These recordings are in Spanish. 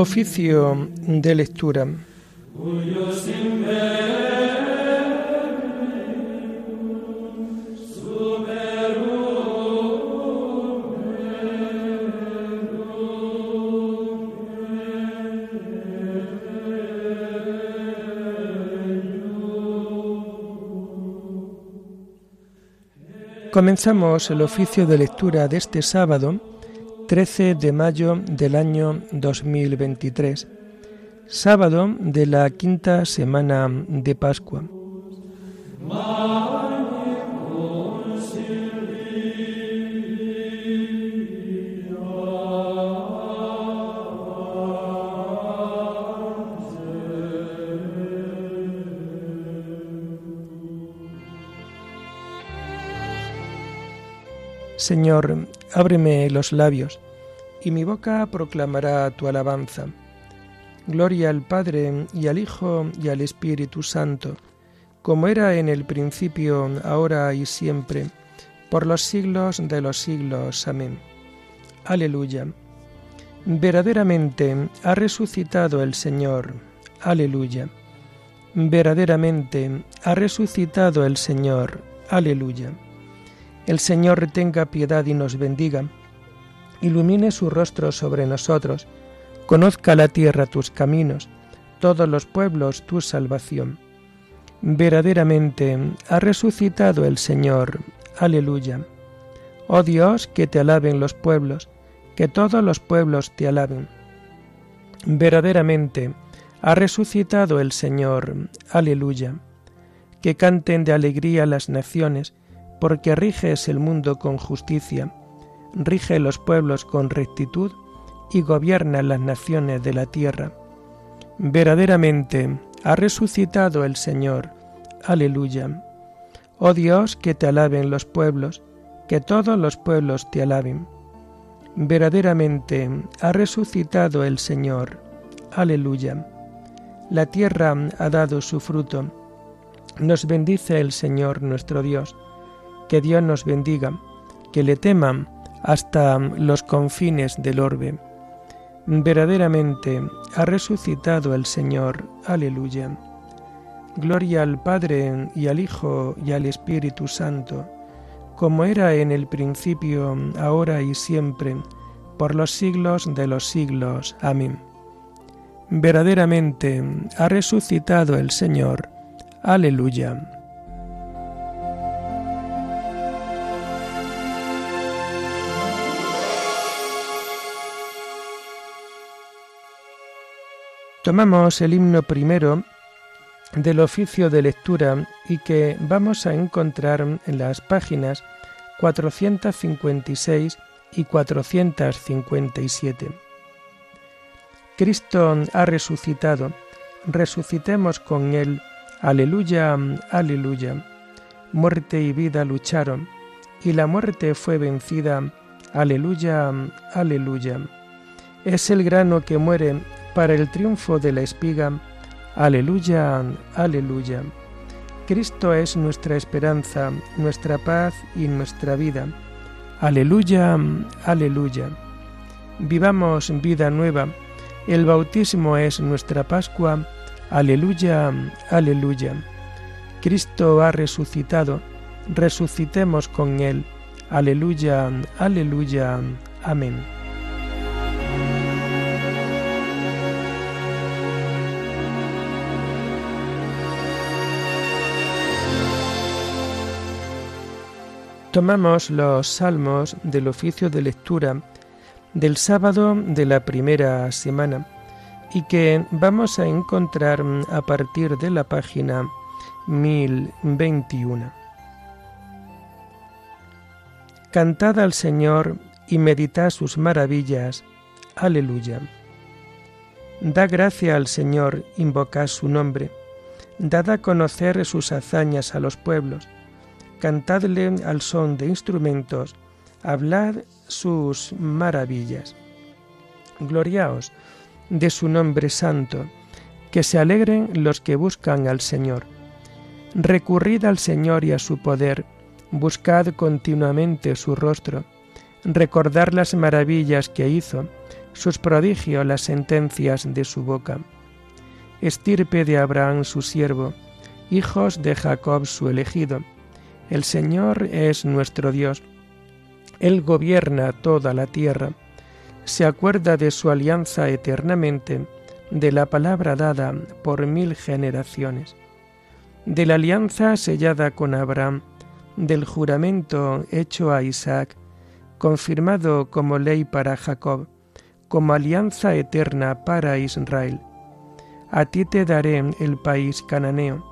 Oficio de lectura. Comenzamos el oficio de lectura de este sábado, 13 de mayo del año 2023, sábado de la quinta semana de Pascua. Señor, ábreme los labios, y mi boca proclamará tu alabanza. Gloria al Padre y al Hijo y al Espíritu Santo, como era en el principio, ahora y siempre, por los siglos de los siglos. Amén. Aleluya. Verdaderamente ha resucitado el Señor. Aleluya. Verdaderamente ha resucitado el Señor. Aleluya. El Señor tenga piedad y nos bendiga, ilumine su rostro sobre nosotros, conozca la tierra tus caminos, todos los pueblos tu salvación. Verdaderamente ha resucitado el Señor. Aleluya. Oh Dios, que te alaben los pueblos, que todos los pueblos te alaben. Verdaderamente ha resucitado el Señor. Aleluya. Que canten de alegría las naciones, porque riges el mundo con justicia, rige los pueblos con rectitud y gobierna las naciones de la tierra. Verdaderamente ha resucitado el Señor. Aleluya. Oh Dios, que te alaben los pueblos, que todos los pueblos te alaben. Verdaderamente ha resucitado el Señor. Aleluya. La tierra ha dado su fruto. Nos bendice el Señor nuestro Dios que Dios nos bendiga, que le teman hasta los confines del orbe. Verdaderamente ha resucitado el Señor. Aleluya. Gloria al Padre y al Hijo y al Espíritu Santo, como era en el principio, ahora y siempre, por los siglos de los siglos. Amén. Verdaderamente ha resucitado el Señor. Aleluya. Tomamos el himno primero del oficio de lectura y que vamos a encontrar en las páginas 456 y 457. Cristo ha resucitado, resucitemos con Él, aleluya, aleluya. Muerte y vida lucharon, y la muerte fue vencida, aleluya, aleluya. Es el grano que muere para el triunfo de la espiga. Aleluya, aleluya. Cristo es nuestra esperanza, nuestra paz y nuestra vida. Aleluya, aleluya. Vivamos vida nueva. El bautismo es nuestra Pascua. Aleluya, aleluya. Cristo ha resucitado. Resucitemos con Él. Aleluya, aleluya. Amén. Tomamos los salmos del oficio de lectura del sábado de la primera semana y que vamos a encontrar a partir de la página 1021. Cantad al Señor y meditad sus maravillas. Aleluya. Da gracia al Señor, invocad su nombre. Dad a conocer sus hazañas a los pueblos cantadle al son de instrumentos, hablad sus maravillas. Gloriaos de su nombre santo, que se alegren los que buscan al Señor. Recurrid al Señor y a su poder, buscad continuamente su rostro, recordad las maravillas que hizo, sus prodigios las sentencias de su boca. Estirpe de Abraham su siervo, hijos de Jacob su elegido. El Señor es nuestro Dios. Él gobierna toda la tierra. Se acuerda de su alianza eternamente, de la palabra dada por mil generaciones, de la alianza sellada con Abraham, del juramento hecho a Isaac, confirmado como ley para Jacob, como alianza eterna para Israel. A ti te daré el país cananeo,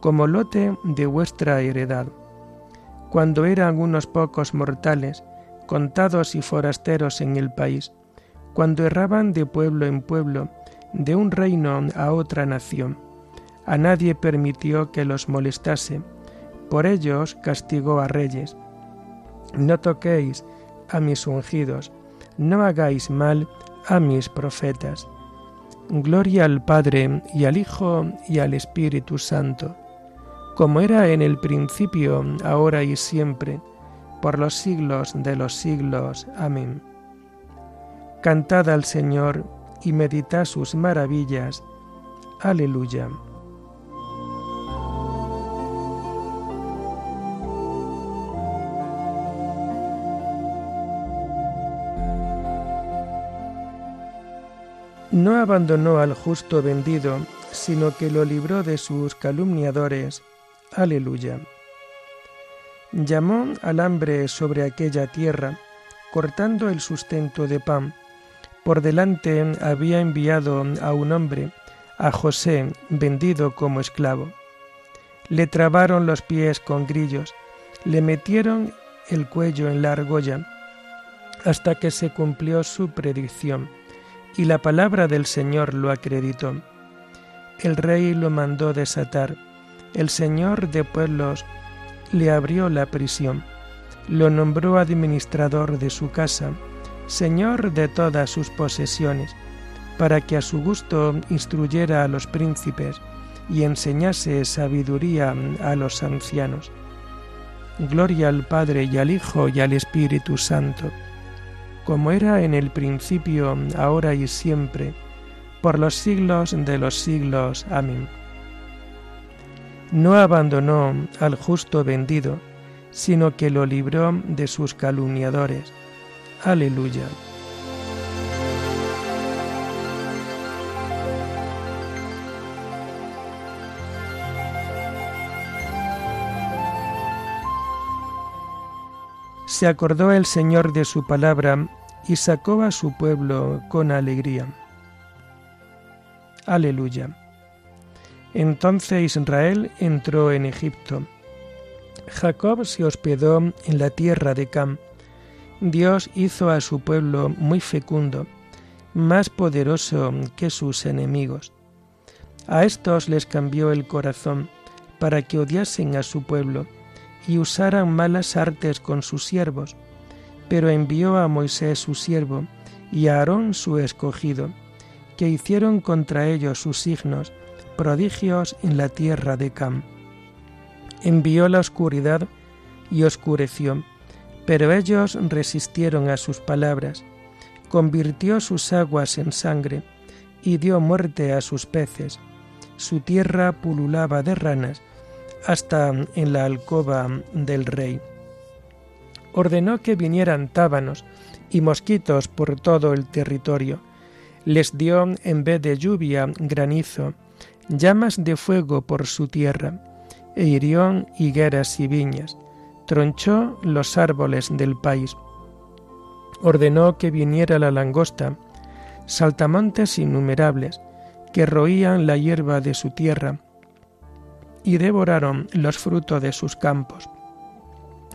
como lote de vuestra heredad. Cuando eran unos pocos mortales, contados y forasteros en el país, cuando erraban de pueblo en pueblo, de un reino a otra nación, a nadie permitió que los molestase, por ellos castigó a reyes. No toquéis a mis ungidos, no hagáis mal a mis profetas. Gloria al Padre y al Hijo y al Espíritu Santo, como era en el principio, ahora y siempre, por los siglos de los siglos. Amén. Cantad al Señor y meditad sus maravillas. Aleluya. No abandonó al justo vendido, sino que lo libró de sus calumniadores. Aleluya. Llamó al hambre sobre aquella tierra, cortando el sustento de pan. Por delante había enviado a un hombre, a José, vendido como esclavo. Le trabaron los pies con grillos, le metieron el cuello en la argolla, hasta que se cumplió su predicción y la palabra del Señor lo acreditó. El rey lo mandó desatar, el Señor de pueblos le abrió la prisión, lo nombró administrador de su casa, Señor de todas sus posesiones, para que a su gusto instruyera a los príncipes y enseñase sabiduría a los ancianos. Gloria al Padre y al Hijo y al Espíritu Santo como era en el principio, ahora y siempre, por los siglos de los siglos. Amén. No abandonó al justo vendido, sino que lo libró de sus calumniadores. Aleluya. Se acordó el Señor de su palabra y sacó a su pueblo con alegría. Aleluya. Entonces Israel entró en Egipto. Jacob se hospedó en la tierra de Cam. Dios hizo a su pueblo muy fecundo, más poderoso que sus enemigos. A estos les cambió el corazón para que odiasen a su pueblo y usaran malas artes con sus siervos pero envió a Moisés su siervo y a Aarón su escogido, que hicieron contra ellos sus signos, prodigios en la tierra de Cam. Envió la oscuridad y oscureció, pero ellos resistieron a sus palabras. Convirtió sus aguas en sangre y dio muerte a sus peces. Su tierra pululaba de ranas hasta en la alcoba del rey ordenó que vinieran tábanos y mosquitos por todo el territorio. Les dio en vez de lluvia granizo, llamas de fuego por su tierra, e hirió higueras y viñas, tronchó los árboles del país. Ordenó que viniera la langosta, saltamontes innumerables, que roían la hierba de su tierra, y devoraron los frutos de sus campos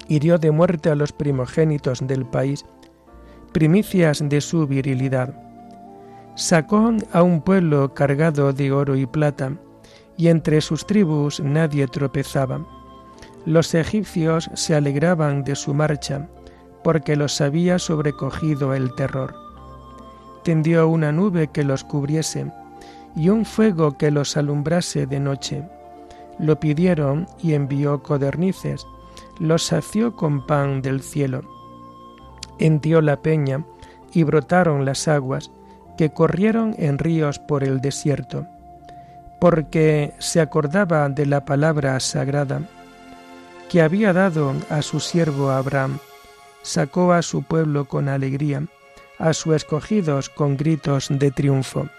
hirió de muerte a los primogénitos del país, primicias de su virilidad. Sacó a un pueblo cargado de oro y plata, y entre sus tribus nadie tropezaba. Los egipcios se alegraban de su marcha, porque los había sobrecogido el terror. Tendió una nube que los cubriese, y un fuego que los alumbrase de noche. Lo pidieron y envió codornices, los sació con pan del cielo. Hendió la peña y brotaron las aguas, que corrieron en ríos por el desierto, porque se acordaba de la palabra sagrada que había dado a su siervo Abraham, sacó a su pueblo con alegría, a sus escogidos con gritos de triunfo.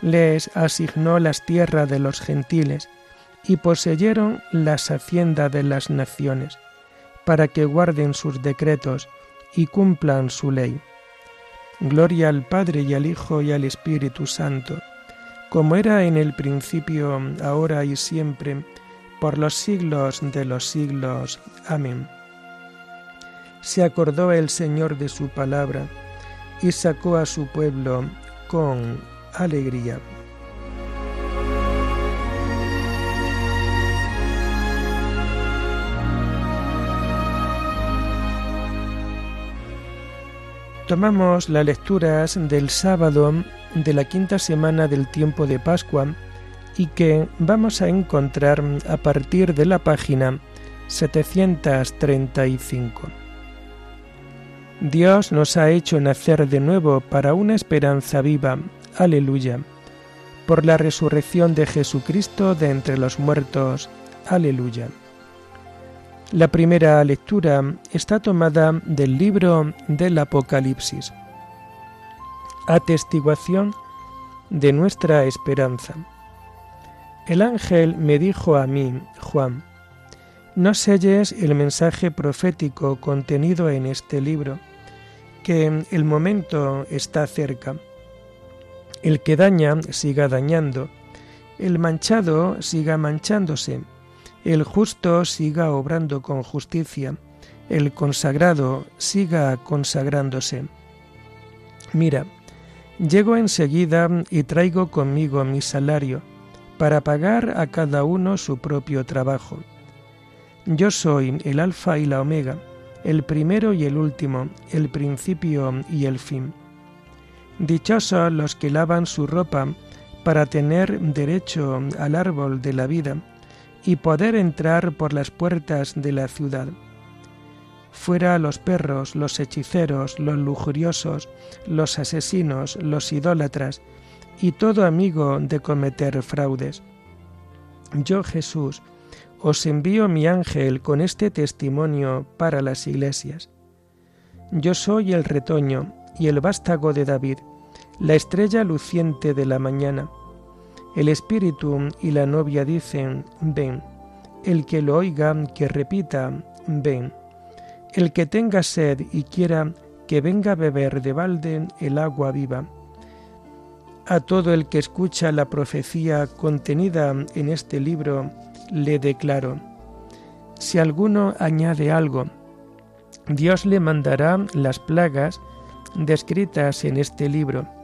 Les asignó las tierras de los gentiles, y poseyeron las haciendas de las naciones, para que guarden sus decretos y cumplan su ley. Gloria al Padre y al Hijo y al Espíritu Santo, como era en el principio, ahora y siempre, por los siglos de los siglos. Amén. Se acordó el Señor de su palabra y sacó a su pueblo con alegría. Tomamos las lecturas del sábado de la quinta semana del tiempo de Pascua y que vamos a encontrar a partir de la página 735. Dios nos ha hecho nacer de nuevo para una esperanza viva. Aleluya. Por la resurrección de Jesucristo de entre los muertos. Aleluya. La primera lectura está tomada del libro del Apocalipsis, atestiguación de nuestra esperanza. El ángel me dijo a mí, Juan, no selles el mensaje profético contenido en este libro, que el momento está cerca. El que daña siga dañando, el manchado siga manchándose el justo siga obrando con justicia, el consagrado siga consagrándose. Mira, llego enseguida y traigo conmigo mi salario, para pagar a cada uno su propio trabajo. Yo soy el Alfa y la Omega, el primero y el último, el principio y el fin. Dichosos los que lavan su ropa para tener derecho al árbol de la vida y poder entrar por las puertas de la ciudad. Fuera los perros, los hechiceros, los lujuriosos, los asesinos, los idólatras, y todo amigo de cometer fraudes. Yo, Jesús, os envío mi ángel con este testimonio para las iglesias. Yo soy el retoño y el vástago de David, la estrella luciente de la mañana. El espíritu y la novia dicen, ven. El que lo oiga, que repita, ven. El que tenga sed y quiera, que venga a beber de balde el agua viva. A todo el que escucha la profecía contenida en este libro, le declaro, si alguno añade algo, Dios le mandará las plagas descritas en este libro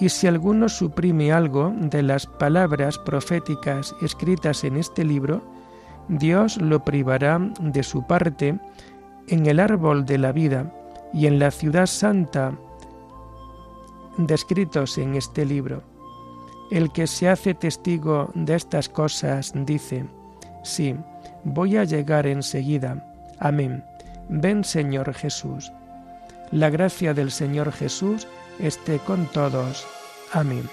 y si alguno suprime algo de las palabras proféticas escritas en este libro, Dios lo privará de su parte en el árbol de la vida y en la ciudad santa descritos en este libro. El que se hace testigo de estas cosas dice, sí, voy a llegar enseguida. Amén. Ven Señor Jesús. La gracia del Señor Jesús esté con todos. Amén.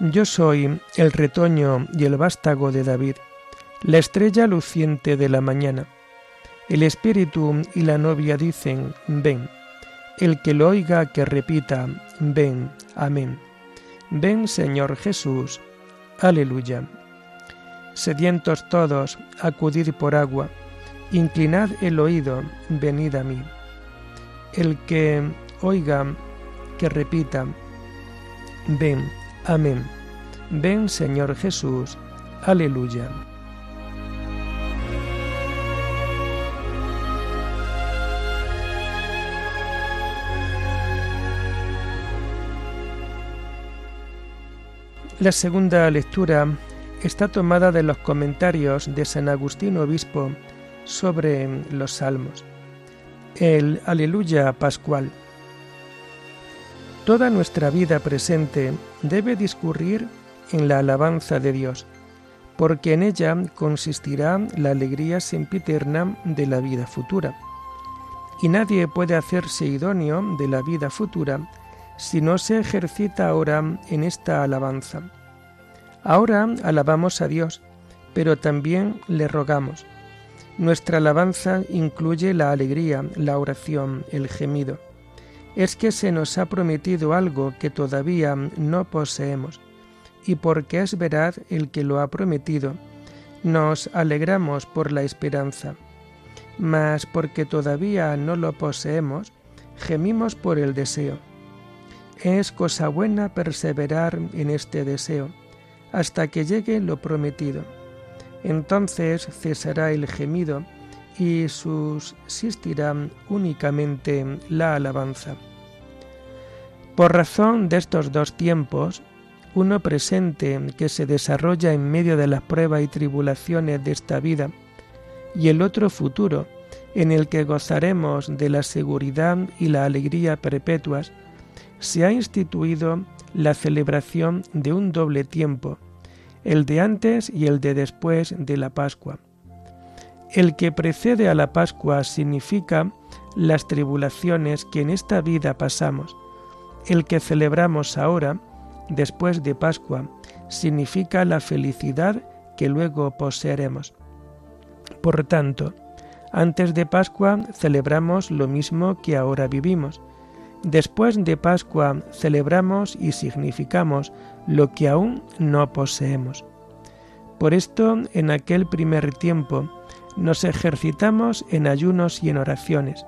Yo soy el retoño y el vástago de David, la estrella luciente de la mañana. El espíritu y la novia dicen, ven. El que lo oiga, que repita, ven. Amén. Ven, Señor Jesús. Aleluya. Sedientos todos, acudid por agua, inclinad el oído, venid a mí. El que oiga, que repita, ven, amén. Ven, Señor Jesús, aleluya. La segunda lectura está tomada de los comentarios de San Agustín Obispo sobre los Salmos. El Aleluya Pascual. Toda nuestra vida presente debe discurrir en la alabanza de Dios, porque en ella consistirá la alegría sempiterna de la vida futura. Y nadie puede hacerse idóneo de la vida futura si no se ejercita ahora en esta alabanza. Ahora alabamos a Dios, pero también le rogamos. Nuestra alabanza incluye la alegría, la oración, el gemido. Es que se nos ha prometido algo que todavía no poseemos, y porque es verdad el que lo ha prometido, nos alegramos por la esperanza. Mas porque todavía no lo poseemos, gemimos por el deseo. Es cosa buena perseverar en este deseo, hasta que llegue lo prometido entonces cesará el gemido y subsistirá únicamente la alabanza. Por razón de estos dos tiempos, uno presente que se desarrolla en medio de las pruebas y tribulaciones de esta vida, y el otro futuro, en el que gozaremos de la seguridad y la alegría perpetuas, se ha instituido la celebración de un doble tiempo, el de antes y el de después de la Pascua. El que precede a la Pascua significa las tribulaciones que en esta vida pasamos. El que celebramos ahora, después de Pascua, significa la felicidad que luego poseeremos. Por tanto, antes de Pascua celebramos lo mismo que ahora vivimos. Después de Pascua celebramos y significamos lo que aún no poseemos. Por esto, en aquel primer tiempo, nos ejercitamos en ayunos y en oraciones.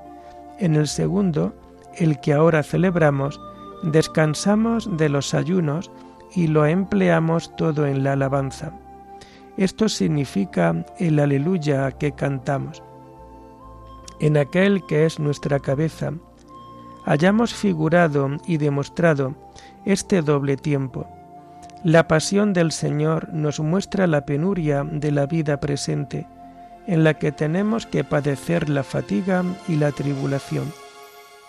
En el segundo, el que ahora celebramos, descansamos de los ayunos y lo empleamos todo en la alabanza. Esto significa el aleluya que cantamos. En aquel que es nuestra cabeza, hayamos figurado y demostrado este doble tiempo la pasión del Señor nos muestra la penuria de la vida presente, en la que tenemos que padecer la fatiga y la tribulación,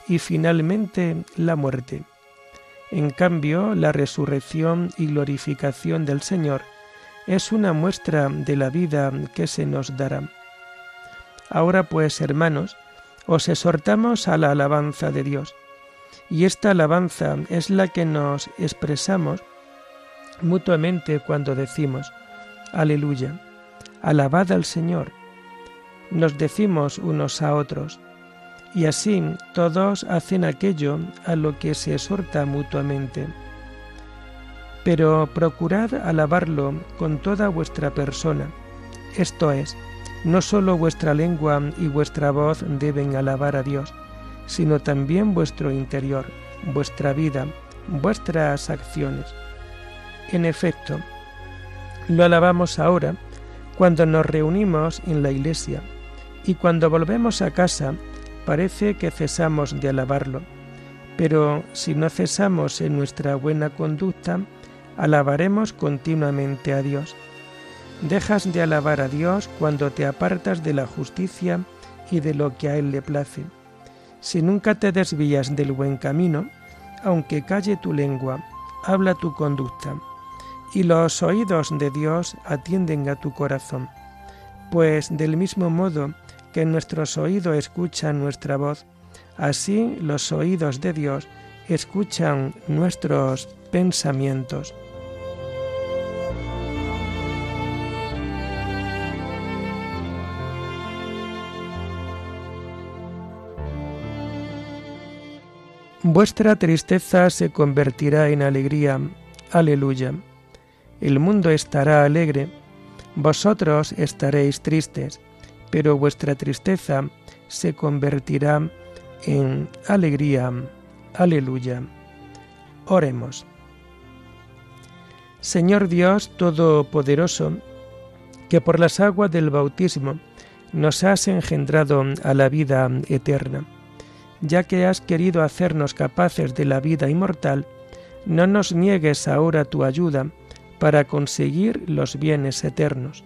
y finalmente la muerte. En cambio, la resurrección y glorificación del Señor es una muestra de la vida que se nos dará. Ahora pues, hermanos, os exhortamos a la alabanza de Dios, y esta alabanza es la que nos expresamos mutuamente cuando decimos, aleluya, alabad al Señor. Nos decimos unos a otros, y así todos hacen aquello a lo que se exhorta mutuamente. Pero procurad alabarlo con toda vuestra persona, esto es, no solo vuestra lengua y vuestra voz deben alabar a Dios, sino también vuestro interior, vuestra vida, vuestras acciones en efecto, lo alabamos ahora cuando nos reunimos en la iglesia y cuando volvemos a casa parece que cesamos de alabarlo, pero si no cesamos en nuestra buena conducta, alabaremos continuamente a Dios. Dejas de alabar a Dios cuando te apartas de la justicia y de lo que a Él le place. Si nunca te desvías del buen camino, aunque calle tu lengua, habla tu conducta y los oídos de Dios atienden a tu corazón, pues del mismo modo que nuestros oídos escuchan nuestra voz, así los oídos de Dios escuchan nuestros pensamientos. Vuestra tristeza se convertirá en alegría. Aleluya el mundo estará alegre, vosotros estaréis tristes, pero vuestra tristeza se convertirá en alegría. Aleluya. Oremos. Señor Dios Todopoderoso, que por las aguas del bautismo nos has engendrado a la vida eterna, ya que has querido hacernos capaces de la vida inmortal, no nos niegues ahora tu ayuda, para conseguir los bienes eternos.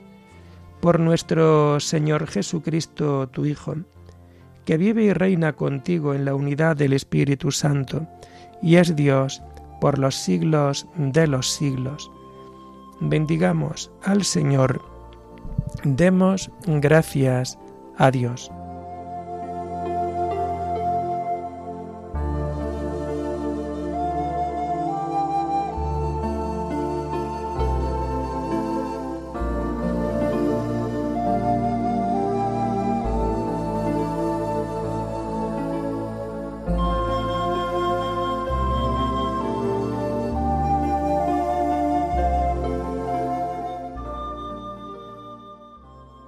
Por nuestro Señor Jesucristo, tu Hijo, que vive y reina contigo en la unidad del Espíritu Santo, y es Dios por los siglos de los siglos. bendigamos al Señor, demos gracias a Dios.